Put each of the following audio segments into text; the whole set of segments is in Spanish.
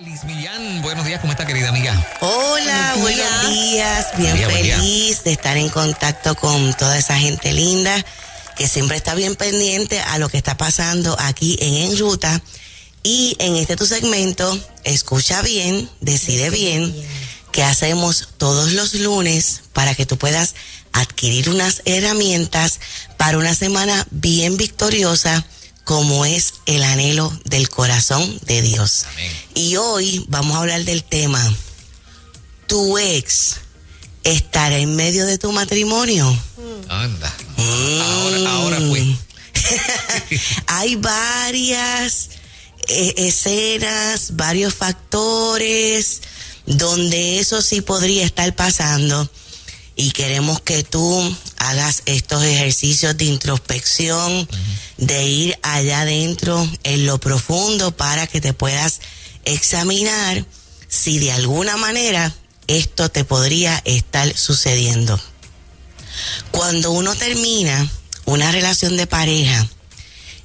Liz Millán, buenos días, ¿cómo está querida amiga? Hola, buenos días, bien feliz de estar en contacto con toda esa gente linda que siempre está bien pendiente a lo que está pasando aquí en En Ruta. Y en este tu segmento, escucha bien, decide bien, que hacemos todos los lunes para que tú puedas adquirir unas herramientas para una semana bien victoriosa como es el anhelo del corazón de Dios. Y hoy vamos a hablar del tema, tu ex estará en medio de tu matrimonio. Anda. Ahora, ahora fue. Hay varias eh, escenas, varios factores donde eso sí podría estar pasando y queremos que tú hagas estos ejercicios de introspección, de ir allá adentro en lo profundo para que te puedas examinar si de alguna manera esto te podría estar sucediendo. Cuando uno termina una relación de pareja,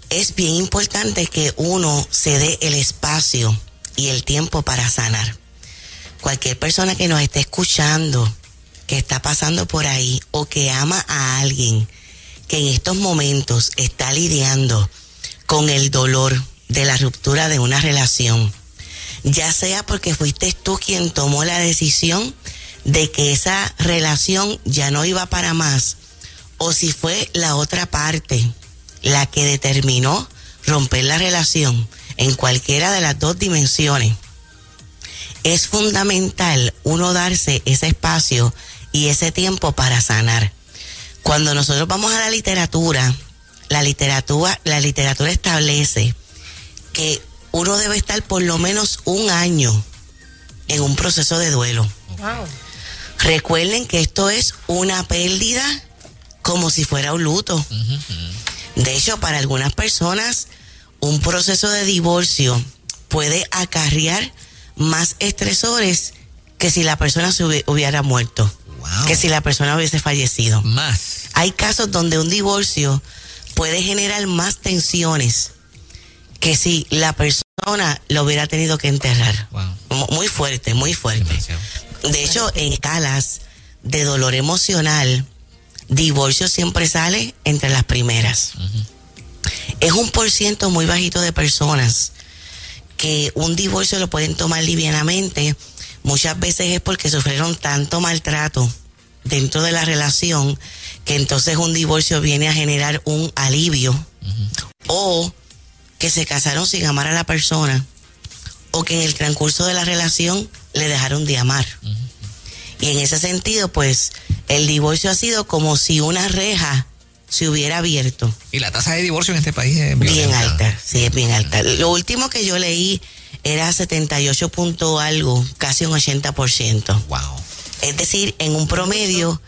es bien importante que uno se dé el espacio y el tiempo para sanar. Cualquier persona que nos esté escuchando, que está pasando por ahí o que ama a alguien que en estos momentos está lidiando con el dolor de la ruptura de una relación, ya sea porque fuiste tú quien tomó la decisión de que esa relación ya no iba para más, o si fue la otra parte la que determinó romper la relación en cualquiera de las dos dimensiones, es fundamental uno darse ese espacio y ese tiempo para sanar. Cuando nosotros vamos a la literatura, la literatura, la literatura establece que uno debe estar por lo menos un año en un proceso de duelo. Recuerden que esto es una pérdida como si fuera un luto. De hecho, para algunas personas, un proceso de divorcio puede acarrear más estresores que si la persona se hubiera muerto que si la persona hubiese fallecido. Más. Hay casos donde un divorcio puede generar más tensiones que si la persona lo hubiera tenido que enterrar. Muy fuerte, muy fuerte. De hecho, en escalas de dolor emocional, divorcio siempre sale entre las primeras. Es un por ciento muy bajito de personas que un divorcio lo pueden tomar livianamente muchas veces es porque sufrieron tanto maltrato dentro de la relación que entonces un divorcio viene a generar un alivio o que se casaron sin amar a la persona o que en el transcurso de la relación le dejaron de amar. Y en ese sentido, pues el divorcio ha sido como si una reja se hubiera abierto. Y la tasa de divorcio en este país es bien alta, sí, es bien alta. Lo último que yo leí era 78 punto algo, casi un 80%. Wow. Es decir, en un promedio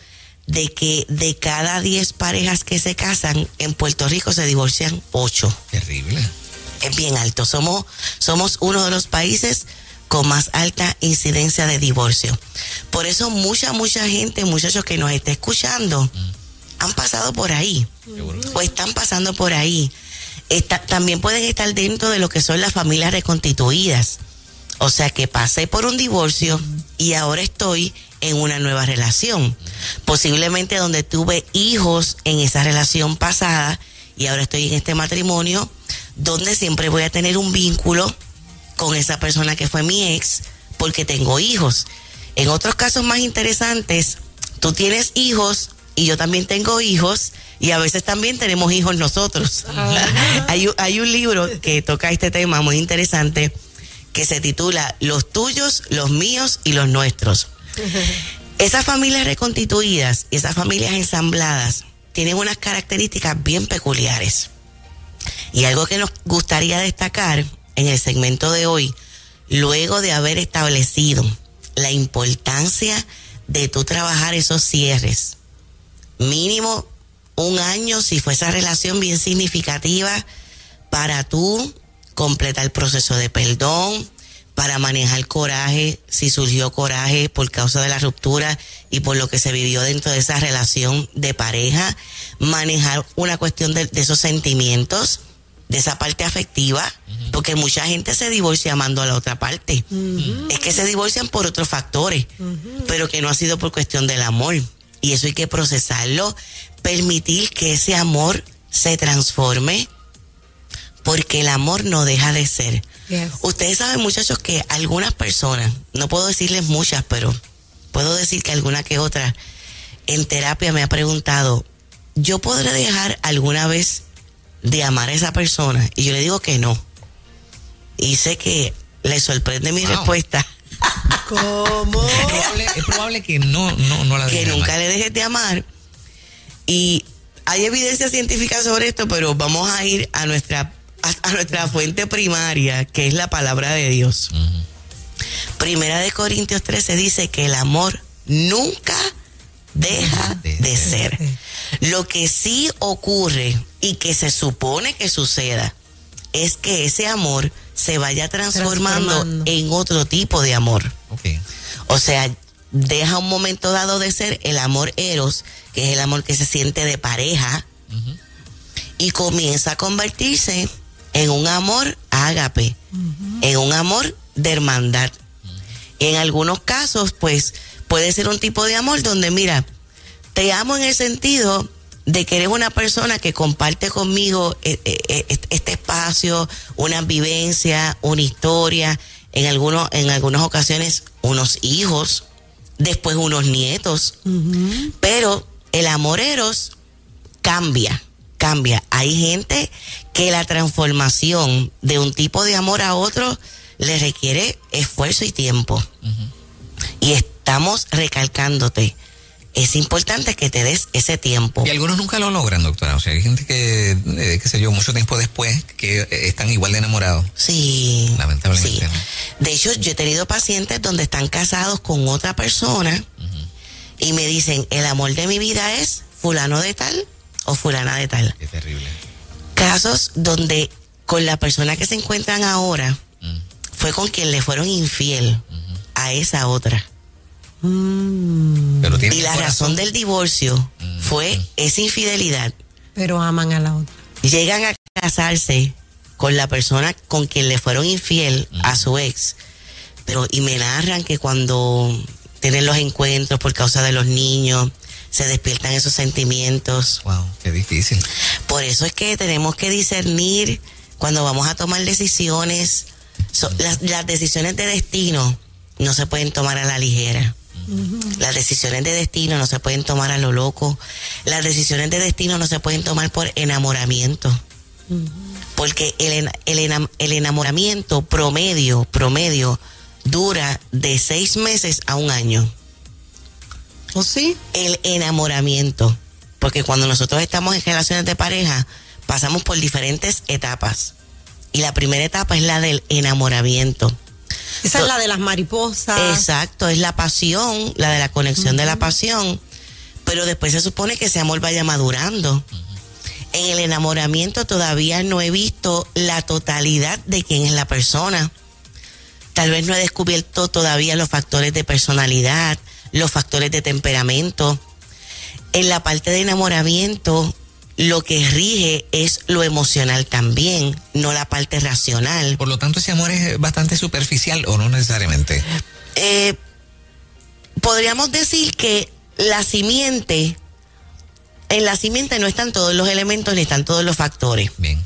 de que de cada 10 parejas que se casan en Puerto Rico se divorcian 8. Terrible. Es bien alto. Somos, somos uno de los países con más alta incidencia de divorcio. Por eso mucha, mucha gente, muchachos que nos está escuchando, mm. han pasado por ahí. O están pasando por ahí también pueden estar dentro de lo que son las familias reconstituidas. O sea que pasé por un divorcio y ahora estoy en una nueva relación. Posiblemente donde tuve hijos en esa relación pasada y ahora estoy en este matrimonio donde siempre voy a tener un vínculo con esa persona que fue mi ex porque tengo hijos. En otros casos más interesantes, tú tienes hijos y yo también tengo hijos y a veces también tenemos hijos nosotros. hay, hay un libro que toca este tema muy interesante que se titula Los tuyos, los míos y los nuestros. Esas familias reconstituidas, esas familias ensambladas, tienen unas características bien peculiares. Y algo que nos gustaría destacar en el segmento de hoy, luego de haber establecido la importancia de tú trabajar esos cierres, mínimo un año si fue esa relación bien significativa para tú completar el proceso de perdón, para manejar coraje, si surgió coraje por causa de la ruptura y por lo que se vivió dentro de esa relación de pareja, manejar una cuestión de, esos sentimientos, de esa parte afectiva, porque mucha gente se divorcia amando a la otra parte. Es que se divorcian por otros factores, pero que no ha sido por cuestión del amor. Y eso hay que procesarlo, permitir que ese amor se transforme, porque el amor no deja de ser. Ustedes saben, muchachos, que algunas personas, no puedo decirles muchas, pero puedo decir que alguna que otra, en terapia me ha preguntado, ¿yo podré dejar alguna vez de amar a esa persona? Y yo le digo que no. Y sé que le sorprende mi respuesta. ¿Cómo? Es probable, que no, no, no la Que nunca le dejes de amar. Y hay evidencia científica sobre esto, pero vamos a ir a nuestra, a, nuestra fuente primaria, que es la palabra de Dios. Primera de Corintios 13 dice que el amor nunca deja de ser. Lo que sí ocurre y que se supone que suceda es que ese amor se vaya transformando, en otro tipo de amor. O sea, deja un momento dado de ser el amor eros, que es el amor que se siente de pareja, y comienza a convertirse en un amor ágape, en un amor de hermandad. En algunos casos, pues, puede ser un tipo de amor donde, mira, te amo en el sentido de que eres una persona que comparte conmigo eh, eh, eh, este espacio, una vivencia, una historia, en, algunos, en algunas ocasiones unos hijos, después unos nietos, pero el amoreros cambia, cambia. Hay gente que la transformación de un tipo de amor a otro le requiere esfuerzo y tiempo. Y estamos recalcándote es importante que te des ese tiempo. Y algunos nunca lo logran, doctora. O sea, hay gente que, eh, qué sé yo, mucho tiempo después, que eh, están igual de enamorados. Sí. Lamentablemente. De hecho, yo he tenido pacientes donde están casados con otra persona y me dicen, el amor de mi vida es fulano de tal o fulana de tal. Qué terrible. Casos donde con la persona que se encuentran ahora mm. fue con quien le fueron infiel a esa otra. Mm. y la razón del divorcio mm. fue esa infidelidad. Pero aman a la otra. Llegan a casarse con la persona con quien le fueron infiel a su ex. Pero, y me narran que cuando tienen los encuentros por causa de los niños, se despiertan esos sentimientos. Wow, qué difícil. Por eso es que tenemos que discernir cuando vamos a tomar decisiones. las decisiones de destino no se pueden tomar a la ligera. Las decisiones de destino no se pueden tomar a lo loco. Las decisiones de destino no se pueden tomar por enamoramiento. Porque el, el, enamoramiento promedio, promedio, dura de seis meses a un año. ¿O sí? El enamoramiento. Porque cuando nosotros estamos en relaciones de pareja, pasamos por diferentes etapas. Y la primera etapa es la del enamoramiento. Esa es la de las mariposas. Exacto, es la pasión, la de la conexión de la pasión. Pero después se supone que ese amor vaya madurando. En el enamoramiento todavía no he visto la totalidad de quién es la persona. Tal vez no he descubierto todavía los factores de personalidad, los factores de temperamento. En la parte de enamoramiento lo que rige es lo emocional también, no la parte racional. Por lo tanto, ese amor es bastante superficial o no necesariamente. Eh, podríamos decir que la simiente, en la simiente no están todos los elementos ni están todos los factores. Bien.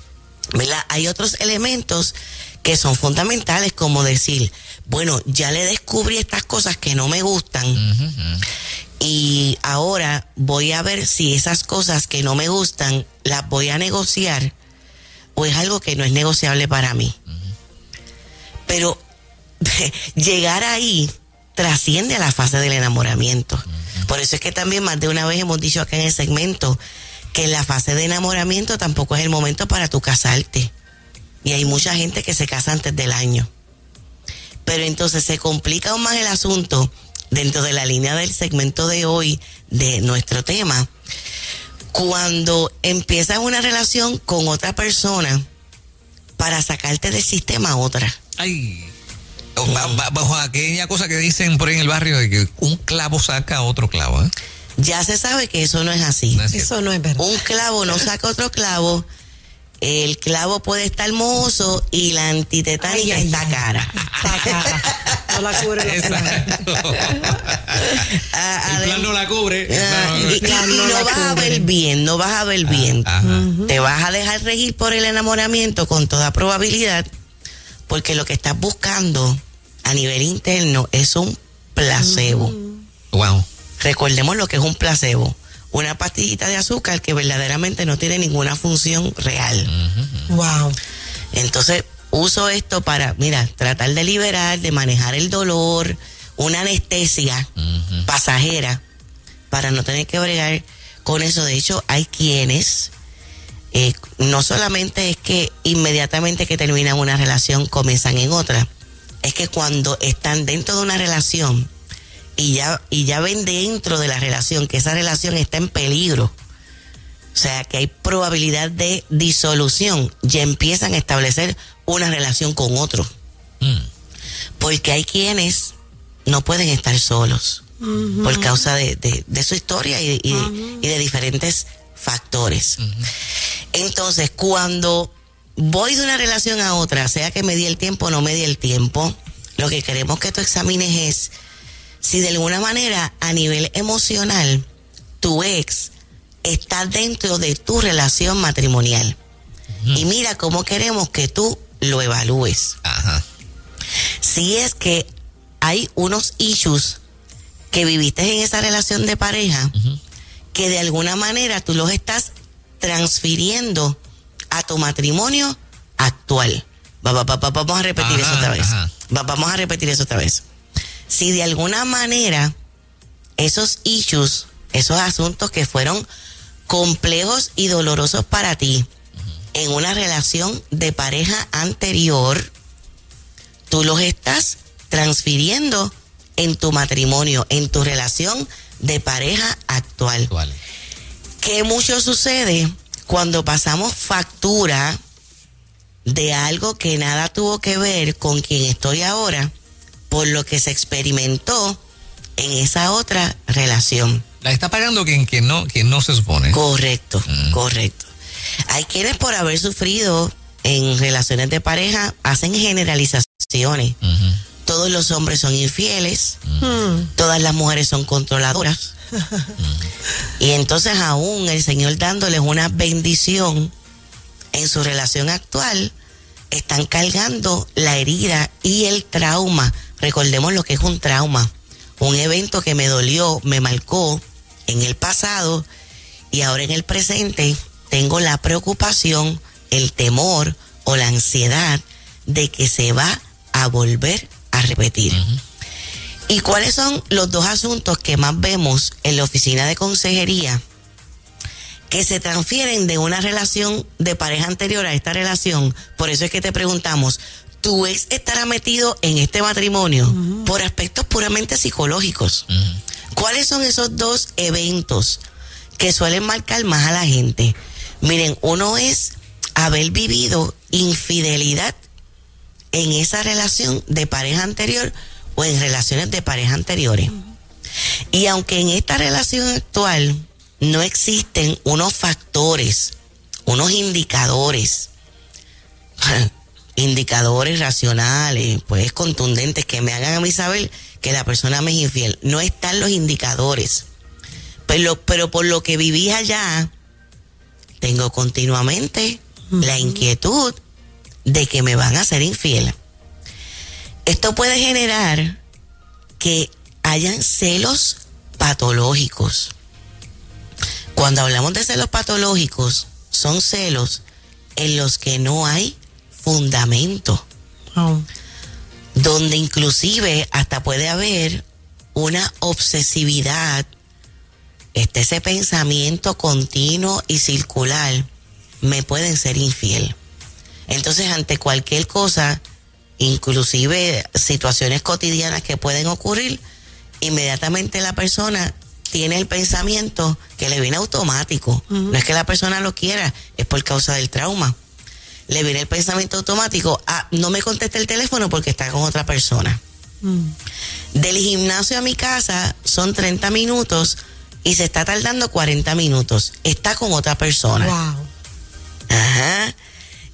Hay otros elementos que son fundamentales, como decir, bueno, ya le descubrí estas cosas que no me gustan y ahora voy a ver si esas cosas que no me gustan las voy a negociar o es algo que no es negociable para mí. Pero llegar ahí trasciende a la fase del enamoramiento. Por eso es que también más de una vez hemos dicho acá en el segmento que en la fase de enamoramiento tampoco es el momento para tu casarte. Y hay mucha gente que se casa antes del año. Pero entonces se complica aún más el asunto dentro de la línea del segmento de hoy de nuestro tema, cuando empiezas una relación con otra persona para sacarte del sistema a otra. Ay, bajo aquella cosa que dicen por ahí en el barrio de que un clavo saca otro clavo. ¿eh? Ya se sabe que eso no es así. eso no es verdad. Un clavo no saca otro clavo. El clavo puede estar hermoso y la antitetánica Ay, está ay. cara. Está cara. No la cubre la. Exacto. Ah, El adem- plan no la cubre. Ah, y, y- no vas a ver bien, no vas a ver bien. Ajá. Te vas a dejar regir por el enamoramiento con toda probabilidad, porque lo que estás buscando a nivel interno es un placebo. Wow. Recordemos lo que es un placebo. Una pastillita de azúcar que verdaderamente no tiene ninguna función real. Wow. Entonces, uso esto para, mira, tratar de liberar, de manejar el dolor, una anestesia pasajera, para no tener que bregar con eso. De hecho, hay quienes, eh, no solamente es que inmediatamente que terminan una relación comienzan en otra, es que cuando están dentro de una relación y ya, y ya ven dentro de la relación que esa relación está en peligro, o sea, que hay probabilidad de disolución. Ya empiezan a establecer una relación con otro. Mm. Porque hay quienes no pueden estar solos por causa de, de- de su historia y, y de, y de diferentes factores. Entonces, cuando voy de una relación a otra, sea que me di el tiempo o no me di el tiempo, lo que queremos que tú examines es si de alguna manera a nivel emocional tu ex está dentro de tu relación matrimonial. Y mira cómo queremos que tú lo evalúes. Ajá. Si es que hay unos issues que viviste en esa relación de pareja, que de alguna manera tú los estás transfiriendo a tu matrimonio actual. Va, va, va, va, vamos a repetir Ajá, eso otra vez. vamos a repetir eso otra vez. Si de alguna manera esos issues, esos asuntos que fueron complejos y dolorosos para ti en una relación de pareja anterior, tú los estás transfiriendo en tu matrimonio, en tu relación de pareja actual. Actual. ¿Qué mucho sucede cuando pasamos factura de algo que nada tuvo que ver con quien estoy ahora, por lo que se experimentó en esa otra relación? La está pagando quien, quien, no, quien no se supone. Correcto, Mm. correcto. Hay quienes por haber sufrido en relaciones de pareja hacen generalizaciones. Todos los hombres son infieles, Hmm. todas las mujeres son controladoras. y entonces aún el Señor dándoles una bendición en su relación actual, están cargando la herida y el trauma. Recordemos lo que es un trauma. Un evento que me dolió, me marcó en el pasado y ahora en el presente tengo la preocupación, el temor o la ansiedad de que se va a volver a repetir. ¿Y cuáles son los dos asuntos que más vemos en la oficina de consejería que se transfieren de una relación de pareja anterior a esta relación? Por eso es que te preguntamos, ¿tu ex estará metido en este matrimonio por aspectos puramente psicológicos? ¿Cuáles son esos dos eventos que suelen marcar más a la gente? Miren, uno es haber vivido infidelidad en esa relación de pareja anterior o en relaciones de pareja anteriores. Y aunque en esta relación actual no existen unos factores, unos indicadores, indicadores racionales, pues contundentes que me hagan a mí saber que la persona me es infiel, no están los indicadores. Pero, pero por lo que viví allá, tengo continuamente la inquietud de que me van a ser infiel. Esto puede generar que hayan celos patológicos. Cuando hablamos de celos patológicos, son celos en los que no hay fundamento, Wow. donde inclusive hasta puede haber una obsesividad, este, ese pensamiento continuo y circular, me pueden ser infiel. Entonces, ante cualquier cosa, inclusive situaciones cotidianas que pueden ocurrir, inmediatamente la persona tiene el pensamiento que le viene automático. No es que la persona lo quiera, es por causa del trauma. Le viene el pensamiento automático, ah, no me conteste el teléfono porque está con otra persona. Del gimnasio a mi casa son 30 minutos y se está tardando 40 minutos. Está con otra persona. Wow. Ajá.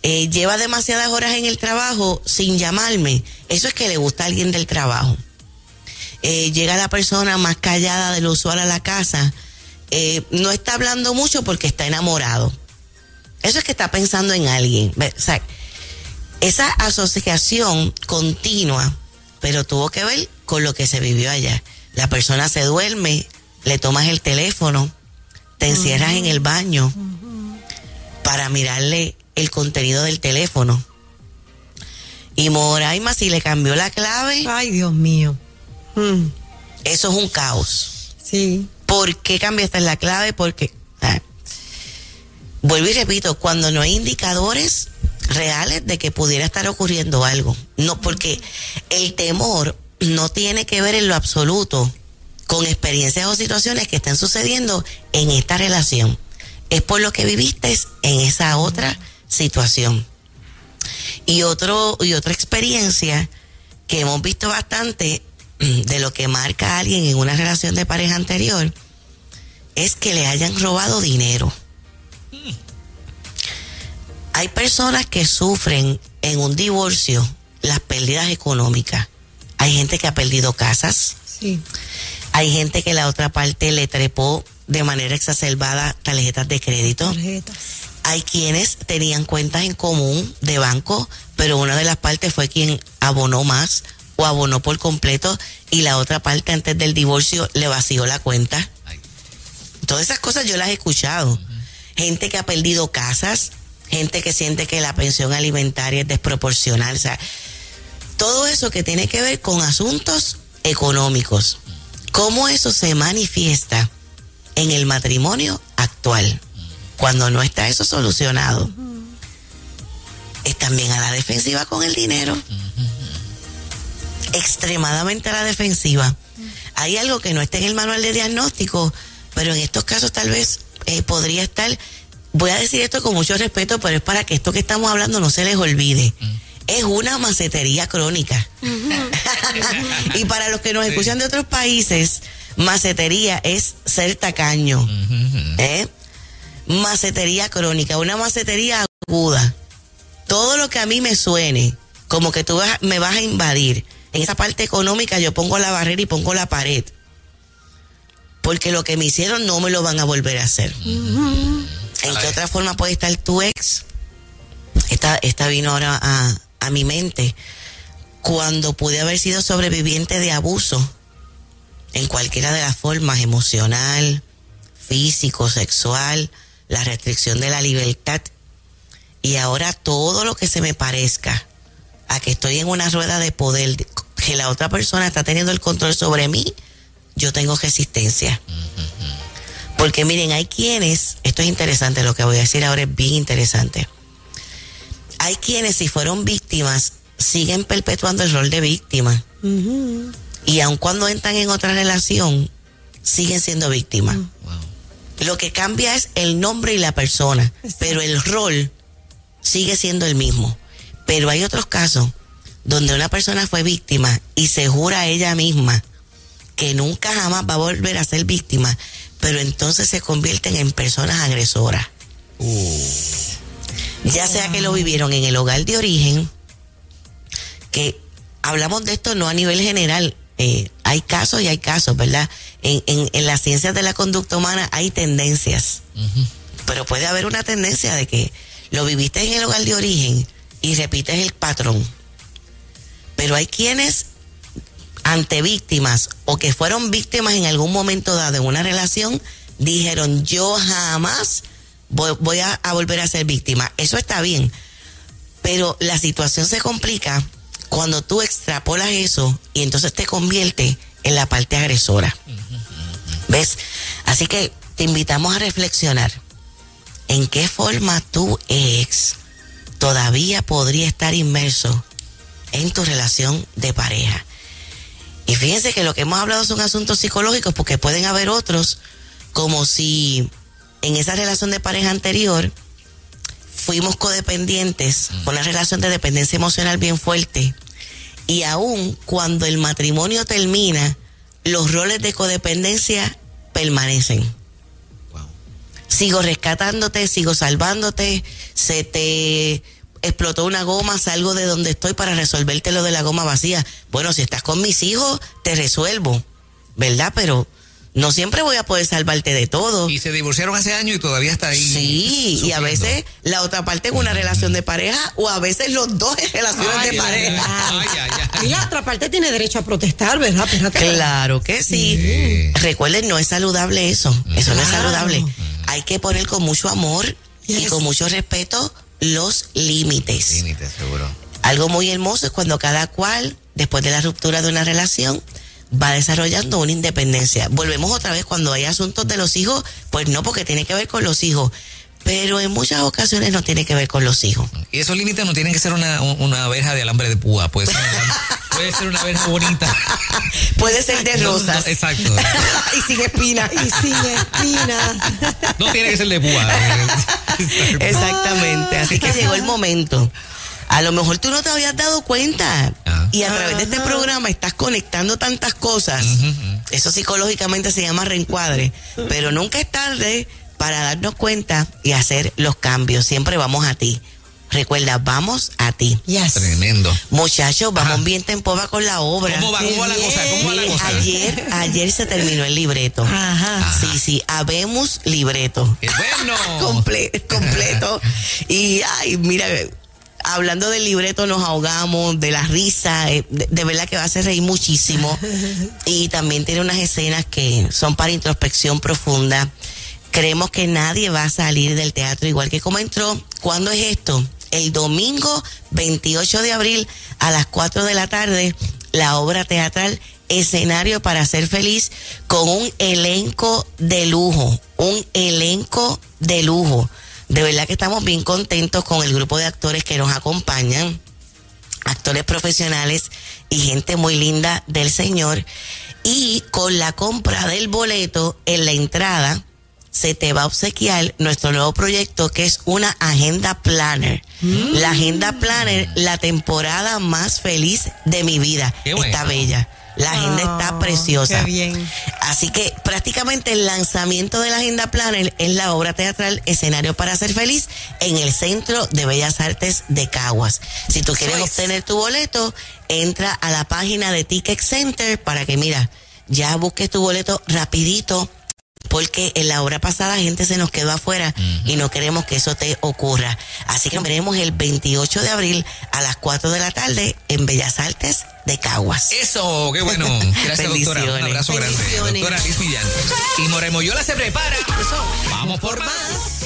eh, lleva demasiadas horas en el trabajo sin llamarme. Eso es que le gusta a alguien del trabajo. Eh, llega la persona más callada de lo usual a la casa. eh, no está hablando mucho porque está enamorado. Eso es que está pensando en alguien. Esa asociación continua, pero tuvo que ver con lo que se vivió allá. La persona se duerme, le tomas el teléfono, te encierras en el baño para mirarle el contenido del teléfono. Y Moraima, si le cambió la clave, Ay, Dios mío. Mm, eso es un caos. sí. ¿Por qué cambiaste la clave? Porque, ah, vuelvo y repito, cuando no hay indicadores reales de que pudiera estar ocurriendo algo. No, porque el temor no tiene que ver en lo absoluto con experiencias o situaciones que estén sucediendo en esta relación. Es por lo que viviste en esa otra situación. Y otro, y otra experiencia que hemos visto bastante de lo que marca a alguien en una relación de pareja anterior es que le hayan robado dinero. Hay personas que sufren en un divorcio las pérdidas económicas. Hay gente que ha perdido casas, Sí. hay gente que la otra parte le trepó de manera exacerbada tarjetas de crédito. Tarjetas. Hay quienes tenían cuentas en común de banco, pero una de las partes fue quien abonó más o abonó por completo y la otra parte antes del divorcio le vació la cuenta. Todas esas cosas yo las he escuchado. Gente que ha perdido casas, gente que siente que la pensión alimentaria es desproporcional. O sea, todo eso que tiene que ver con asuntos económicos. ¿Cómo eso se manifiesta en el matrimonio actual? Cuando no está eso solucionado. Es también a la defensiva con el dinero. Extremadamente a la defensiva. Hay algo que no está en el manual de diagnóstico, pero en estos casos tal vez eh, podría estar. Voy a decir esto con mucho respeto, pero es para que esto que estamos hablando no se les olvide. Es una macetería crónica. y para los que nos escuchan de otros países, macetería es ser tacaño. ¿eh? Macetería crónica, una macetería aguda. Todo lo que a mí me suene, como que tú vas- me vas a invadir. En esa parte económica yo pongo la barrera y pongo la pared. Porque lo que me hicieron no me lo van a volver a hacer. ¿En qué otra forma puede estar tu ex? Esta, esta vino ahora a, a mi mente. Cuando pude haber sido sobreviviente de abuso, en cualquiera de las formas, emocional, físico, sexual, la restricción de la libertad, y ahora todo lo que se me parezca a que estoy en una rueda de poder, que la otra persona está teniendo el control sobre mí, yo tengo resistencia. Porque miren, hay quienes, esto es interesante, lo que voy a decir ahora es bien interesante. Hay quienes si fueron víctimas siguen perpetuando el rol de víctima. Y aun cuando entran en otra relación, siguen siendo víctimas. Wow. Lo que cambia es el nombre y la persona, pero el rol sigue siendo el mismo. Pero hay otros casos donde una persona fue víctima y se jura a ella misma que nunca jamás va a volver a ser víctima, pero entonces se convierten en personas agresoras. Ya sea que lo vivieron en el hogar de origen, que hablamos de esto no a nivel general, eh, hay casos y hay casos, ¿verdad? En, en, en las ciencias de la conducta humana hay tendencias, pero puede haber una tendencia de que lo viviste en el hogar de origen y repites el patrón. Pero hay quienes ante víctimas o que fueron víctimas en algún momento dado en una relación, dijeron yo jamás voy, a volver a ser víctima. Eso está bien, pero la situación se complica cuando tú extrapolas eso y entonces te convierte en la parte agresora. ¿Ves? Así que te invitamos a reflexionar en qué forma tu ex todavía podría estar inmerso en tu relación de pareja. Y fíjense que lo que hemos hablado son asuntos psicológicos porque pueden haber otros como si en esa relación de pareja anterior fuimos codependientes, con una relación de dependencia emocional bien fuerte. Y aún cuando el matrimonio termina, los roles de codependencia permanecen. Wow. Sigo rescatándote, sigo salvándote, se te explotó una goma, salgo de donde estoy para resolverte lo de la goma vacía. Bueno, si estás con mis hijos, te resuelvo, ¿verdad? Pero no siempre voy a poder salvarte de todo. Y se divorciaron hace años y todavía está ahí. Sí, y a veces la otra parte en una relación de pareja o a veces los dos en relaciones Ay, de ay, pareja. ay, ay, ay. Y la otra parte tiene derecho a protestar, ¿verdad? Espérate. Claro que sí. Sí. Recuerden, no es saludable eso. Eso no es saludable. Hay que poner con mucho amor y con mucho respeto los límites. Límite, seguro. Algo muy hermoso es cuando cada cual, después de la ruptura de una relación, va desarrollando una independencia. Volvemos otra vez cuando hay asuntos de los hijos, pues no, porque tiene que ver con los hijos. Pero en muchas ocasiones no tiene que ver con los hijos. Y esos límites no tienen que ser una, una verja de alambre de púa, puede ser una, puede ser una verja bonita. Puede ser de No, no, rosas. exacto. y sin espina. Y sin espina. No tiene que ser de púa. Exactamente. Así que llegó el momento. A lo mejor tú no te habías dado cuenta. Y a través de este programa estás conectando tantas cosas. Eso psicológicamente se llama reencuadre. Pero nunca es tarde para darnos cuenta y hacer los cambios. Siempre vamos a ti. Recuerda, vamos a ti. Yes. Tremendo. Muchachos, vamos Ajá. bien tempoba con la obra. ¿Cómo va? ¿Cómo va la cosa? ¿Cómo va la Mire, cosa? ayer, ayer se terminó el libreto. Ajá. Sí, sí, habemos libreto. ¡Qué bueno! Comple- completo. Y, ay, mira, hablando del libreto nos ahogamos, de la risa, eh, de, de verdad que va a hacer reír muchísimo. Y también tiene unas escenas que son para introspección profunda. Creemos que nadie va a salir del teatro igual que como entró. ¿Cuándo es esto? El domingo 28 de abril a las 4 de la tarde, la obra teatral Escenario para ser feliz con un elenco de lujo, un elenco de lujo. De verdad que estamos bien contentos con el grupo de actores que nos acompañan actores profesionales y gente muy linda del Señor. Y con la compra del boleto en la entrada, se te va a obsequiar nuestro nuevo proyecto que es una agenda planner. La agenda planner, la temporada más feliz de mi vida. Bueno. Está bella. La agenda está Oh, preciosa. qué bien. Así que prácticamente el lanzamiento de la Agenda Planner es la obra teatral Escenario para ser feliz en el Centro de Bellas Artes de Caguas. Si tú quieres obtener tu boleto, entra a la página de Ticket Center para que, mira, ya busques tu boleto rapidito. Porque en la hora pasada gente se nos quedó afuera y no queremos que eso te ocurra. Así que nos veremos el 28 de abril a las 4 de la tarde en Bellas Artes de Caguas. Eso, qué bueno. Gracias, doctora. Un abrazo grande. Doctora Liz Millán. Y Moremoyola se prepara. Vamos por más.